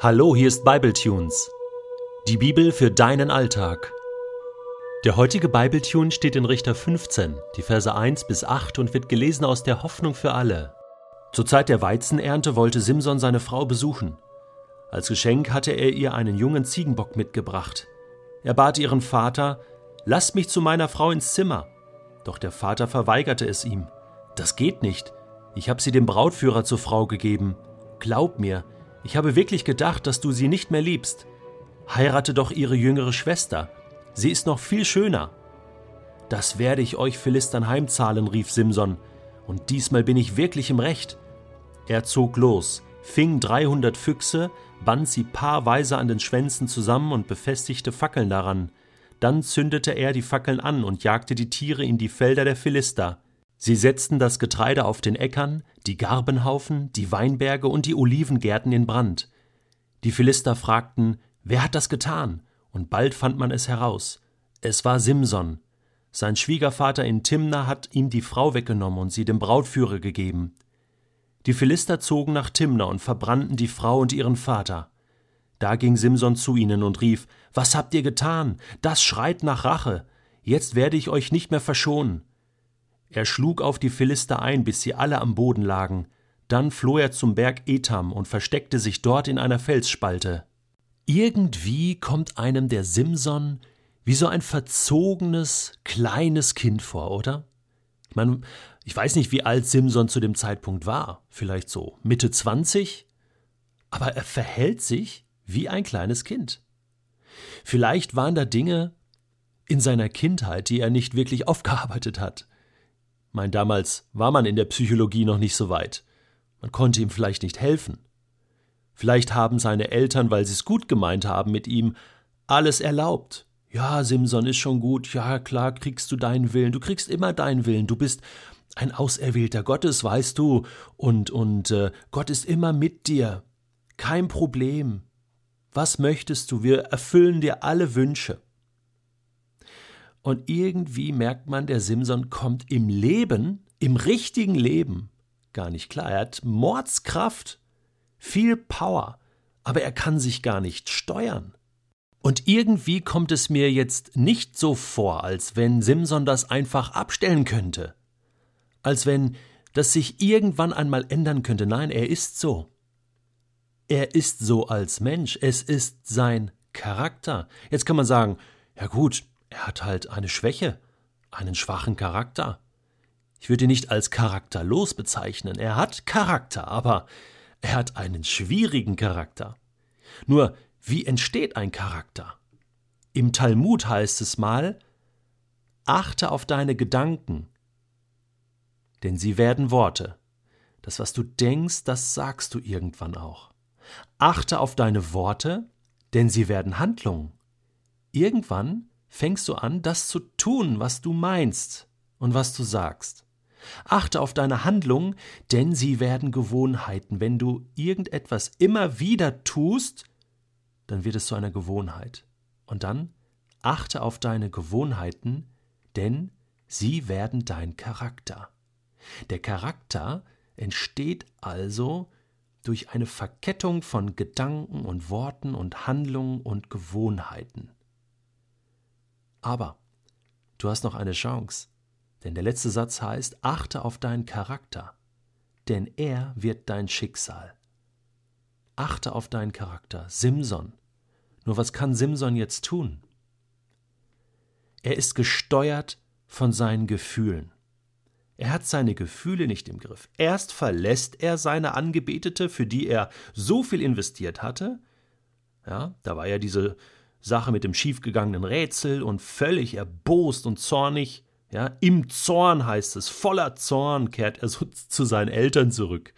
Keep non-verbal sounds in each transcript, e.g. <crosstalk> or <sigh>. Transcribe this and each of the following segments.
Hallo, hier ist Bibletunes. Die Bibel für deinen Alltag. Der heutige Bibletune steht in Richter 15, die Verse 1 bis 8 und wird gelesen aus der Hoffnung für alle. Zur Zeit der Weizenernte wollte Simson seine Frau besuchen. Als Geschenk hatte er ihr einen jungen Ziegenbock mitgebracht. Er bat ihren Vater, Lass mich zu meiner Frau ins Zimmer. Doch der Vater verweigerte es ihm. Das geht nicht. Ich habe sie dem Brautführer zur Frau gegeben. Glaub mir, ich habe wirklich gedacht, dass du sie nicht mehr liebst. Heirate doch ihre jüngere Schwester. Sie ist noch viel schöner. Das werde ich euch Philistern heimzahlen, rief Simson. Und diesmal bin ich wirklich im Recht. Er zog los, fing dreihundert Füchse, band sie paarweise an den Schwänzen zusammen und befestigte Fackeln daran. Dann zündete er die Fackeln an und jagte die Tiere in die Felder der Philister. Sie setzten das Getreide auf den Äckern, die Garbenhaufen, die Weinberge und die Olivengärten in Brand. Die Philister fragten, wer hat das getan? Und bald fand man es heraus. Es war Simson. Sein Schwiegervater in Timna hat ihm die Frau weggenommen und sie dem Brautführer gegeben. Die Philister zogen nach Timna und verbrannten die Frau und ihren Vater. Da ging Simson zu ihnen und rief, Was habt ihr getan? Das schreit nach Rache. Jetzt werde ich euch nicht mehr verschonen. Er schlug auf die Philister ein, bis sie alle am Boden lagen. Dann floh er zum Berg Etam und versteckte sich dort in einer Felsspalte. Irgendwie kommt einem der Simson wie so ein verzogenes, kleines Kind vor, oder? Ich meine, ich weiß nicht, wie alt Simson zu dem Zeitpunkt war. Vielleicht so Mitte 20? Aber er verhält sich wie ein kleines Kind. Vielleicht waren da Dinge in seiner Kindheit, die er nicht wirklich <laughs> aufgearbeitet hat. Mein, damals war man in der Psychologie noch nicht so weit. Man konnte ihm vielleicht nicht helfen. Vielleicht haben seine Eltern, weil sie es gut gemeint haben mit ihm, alles erlaubt. Ja, Simson ist schon gut, ja klar kriegst du deinen Willen, du kriegst immer deinen Willen, du bist ein Auserwählter Gottes, weißt du, und, und äh, Gott ist immer mit dir. Kein Problem. Was möchtest du? Wir erfüllen dir alle Wünsche. Und irgendwie merkt man, der Simson kommt im Leben, im richtigen Leben, gar nicht klar. Er hat Mordskraft, viel Power, aber er kann sich gar nicht steuern. Und irgendwie kommt es mir jetzt nicht so vor, als wenn Simson das einfach abstellen könnte. Als wenn das sich irgendwann einmal ändern könnte. Nein, er ist so. Er ist so als Mensch. Es ist sein Charakter. Jetzt kann man sagen, ja gut, er hat halt eine Schwäche, einen schwachen Charakter. Ich würde ihn nicht als charakterlos bezeichnen. Er hat Charakter, aber er hat einen schwierigen Charakter. Nur, wie entsteht ein Charakter? Im Talmud heißt es mal, achte auf deine Gedanken, denn sie werden Worte. Das, was du denkst, das sagst du irgendwann auch. Achte auf deine Worte, denn sie werden Handlungen. Irgendwann fängst du an, das zu tun, was du meinst und was du sagst. Achte auf deine Handlungen, denn sie werden Gewohnheiten. Wenn du irgendetwas immer wieder tust, dann wird es zu einer Gewohnheit. Und dann achte auf deine Gewohnheiten, denn sie werden dein Charakter. Der Charakter entsteht also durch eine Verkettung von Gedanken und Worten und Handlungen und Gewohnheiten. Aber du hast noch eine Chance, denn der letzte Satz heißt, achte auf deinen Charakter, denn er wird dein Schicksal. Achte auf deinen Charakter, Simson. Nur was kann Simson jetzt tun? Er ist gesteuert von seinen Gefühlen. Er hat seine Gefühle nicht im Griff. Erst verlässt er seine Angebetete, für die er so viel investiert hatte. Ja, da war ja diese Sache mit dem schiefgegangenen Rätsel und völlig erbost und zornig. Ja, im Zorn heißt es, voller Zorn kehrt er so <laughs> zu seinen Eltern zurück.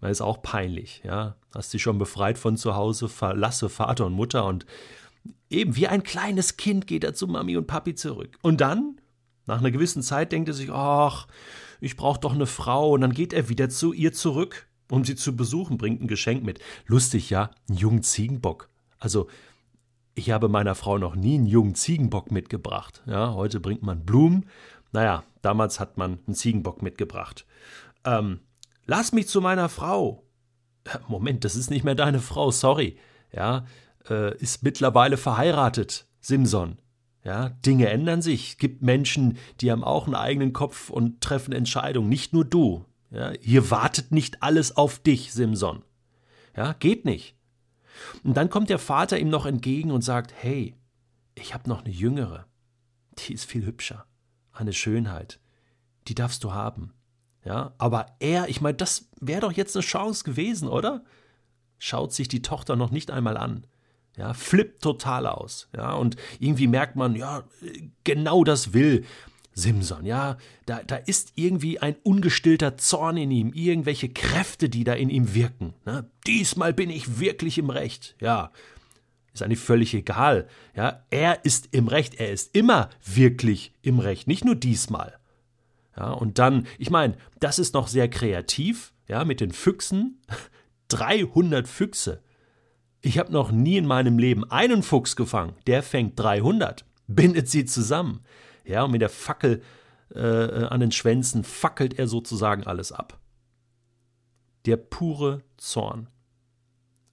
Das ist auch peinlich, ja. Hast dich schon befreit von zu Hause, verlasse Vater und Mutter und eben wie ein kleines Kind geht er zu Mami und Papi zurück. Und dann, nach einer gewissen Zeit, denkt er sich, ach, ich brauche doch eine Frau. Und dann geht er wieder zu ihr zurück, um sie zu besuchen, bringt ein Geschenk mit. Lustig, ja, einen jungen Ziegenbock. Also, ich habe meiner Frau noch nie einen jungen Ziegenbock mitgebracht. Ja, heute bringt man Blumen. Naja, damals hat man einen Ziegenbock mitgebracht. Ähm, lass mich zu meiner Frau. Moment, das ist nicht mehr deine Frau, sorry. ja, äh, ist mittlerweile verheiratet, Simson. Ja, Dinge ändern sich. Es gibt Menschen, die haben auch einen eigenen Kopf und treffen Entscheidungen, nicht nur du. Ja, hier wartet nicht alles auf dich, Simson. Ja, geht nicht. Und dann kommt der Vater ihm noch entgegen und sagt: Hey, ich habe noch eine jüngere. Die ist viel hübscher. Eine Schönheit. Die darfst du haben. Ja, aber er, ich meine, das wäre doch jetzt eine Chance gewesen, oder? Schaut sich die Tochter noch nicht einmal an. Ja, flippt total aus. Ja, und irgendwie merkt man, ja, genau das will Simson. Ja, da, da ist irgendwie ein ungestillter Zorn in ihm, irgendwelche Kräfte, die da in ihm wirken. Ne? Diesmal bin ich wirklich im Recht. Ja, ist eigentlich völlig egal. Ja, er ist im Recht, er ist immer wirklich im Recht, nicht nur diesmal. Ja, und dann, ich meine, das ist noch sehr kreativ, ja, mit den Füchsen. <laughs> 300 Füchse. Ich habe noch nie in meinem Leben einen Fuchs gefangen. Der fängt 300, bindet sie zusammen. Ja, und mit der Fackel äh, an den Schwänzen fackelt er sozusagen alles ab. Der pure Zorn.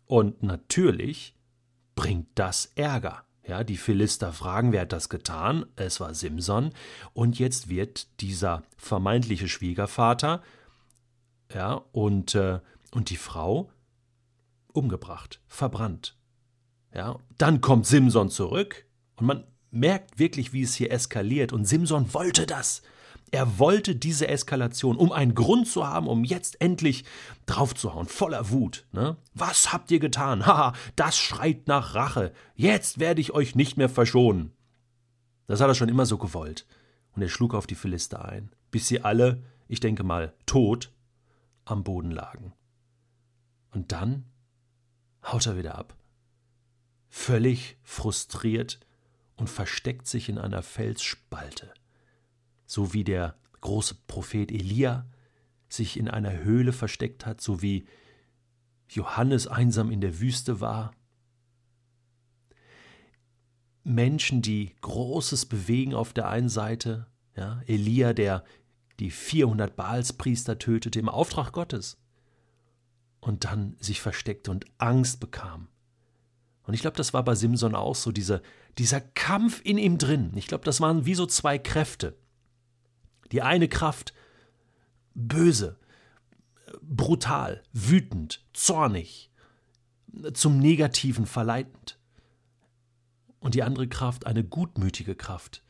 Und natürlich bringt das Ärger. Ja, die Philister fragen, wer hat das getan? Es war Simson. Und jetzt wird dieser vermeintliche Schwiegervater, ja, und, äh, und die Frau umgebracht, verbrannt. Ja, dann kommt Simson zurück und man merkt wirklich, wie es hier eskaliert. Und Simson wollte das. Er wollte diese Eskalation, um einen Grund zu haben, um jetzt endlich draufzuhauen, voller Wut. Ne? Was habt ihr getan? <laughs> Haha, das schreit nach Rache. Jetzt werde ich euch nicht mehr verschonen. Das hat er schon immer so gewollt. Und er schlug auf die Philister ein, bis sie alle, ich denke mal, tot am Boden lagen. Und dann haut er wieder ab. Völlig frustriert und versteckt sich in einer Felsspalte, so wie der große Prophet Elia sich in einer Höhle versteckt hat, so wie Johannes einsam in der Wüste war. Menschen, die Großes bewegen auf der einen Seite, ja, Elia, der die 400 Baalspriester tötete im Auftrag Gottes, und dann sich versteckte und Angst bekam. Und ich glaube, das war bei Simson auch so, dieser, dieser Kampf in ihm drin. Ich glaube, das waren wie so zwei Kräfte. Die eine Kraft böse, brutal, wütend, zornig, zum Negativen verleitend. Und die andere Kraft eine gutmütige Kraft,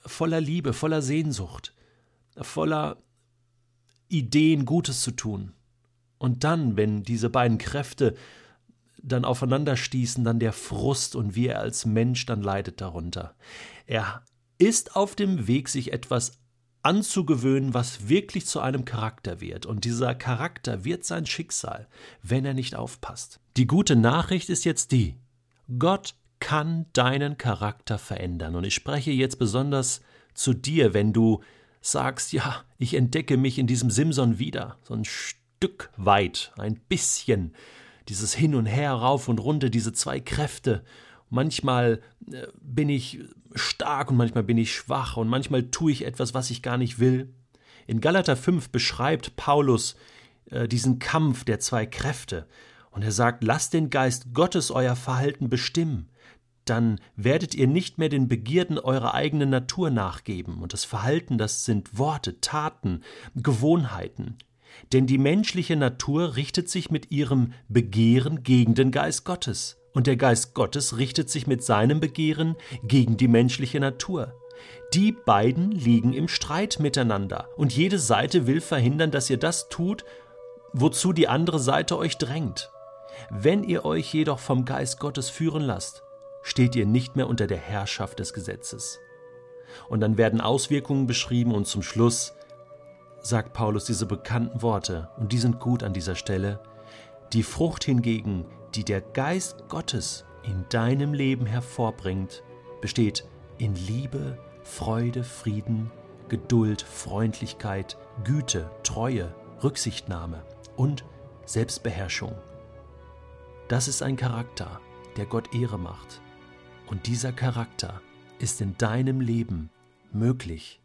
voller Liebe, voller Sehnsucht, voller Ideen, Gutes zu tun. Und dann, wenn diese beiden Kräfte dann aufeinander stießen, dann der Frust und wie er als Mensch dann leidet darunter. Er ist auf dem Weg, sich etwas anzugewöhnen, was wirklich zu einem Charakter wird. Und dieser Charakter wird sein Schicksal, wenn er nicht aufpasst. Die gute Nachricht ist jetzt die, Gott kann deinen Charakter verändern. Und ich spreche jetzt besonders zu dir, wenn du sagst, ja, ich entdecke mich in diesem Simson wieder, so ein Stück weit, ein bisschen, dieses Hin und Her, rauf und runter, diese zwei Kräfte. Manchmal äh, bin ich stark und manchmal bin ich schwach und manchmal tue ich etwas, was ich gar nicht will. In Galater 5 beschreibt Paulus äh, diesen Kampf der zwei Kräfte und er sagt, lasst den Geist Gottes euer Verhalten bestimmen. Dann werdet ihr nicht mehr den Begierden eurer eigenen Natur nachgeben. Und das Verhalten, das sind Worte, Taten, Gewohnheiten. Denn die menschliche Natur richtet sich mit ihrem Begehren gegen den Geist Gottes, und der Geist Gottes richtet sich mit seinem Begehren gegen die menschliche Natur. Die beiden liegen im Streit miteinander, und jede Seite will verhindern, dass ihr das tut, wozu die andere Seite euch drängt. Wenn ihr euch jedoch vom Geist Gottes führen lasst, steht ihr nicht mehr unter der Herrschaft des Gesetzes. Und dann werden Auswirkungen beschrieben und zum Schluss sagt Paulus diese bekannten Worte, und die sind gut an dieser Stelle. Die Frucht hingegen, die der Geist Gottes in deinem Leben hervorbringt, besteht in Liebe, Freude, Frieden, Geduld, Freundlichkeit, Güte, Treue, Rücksichtnahme und Selbstbeherrschung. Das ist ein Charakter, der Gott Ehre macht. Und dieser Charakter ist in deinem Leben möglich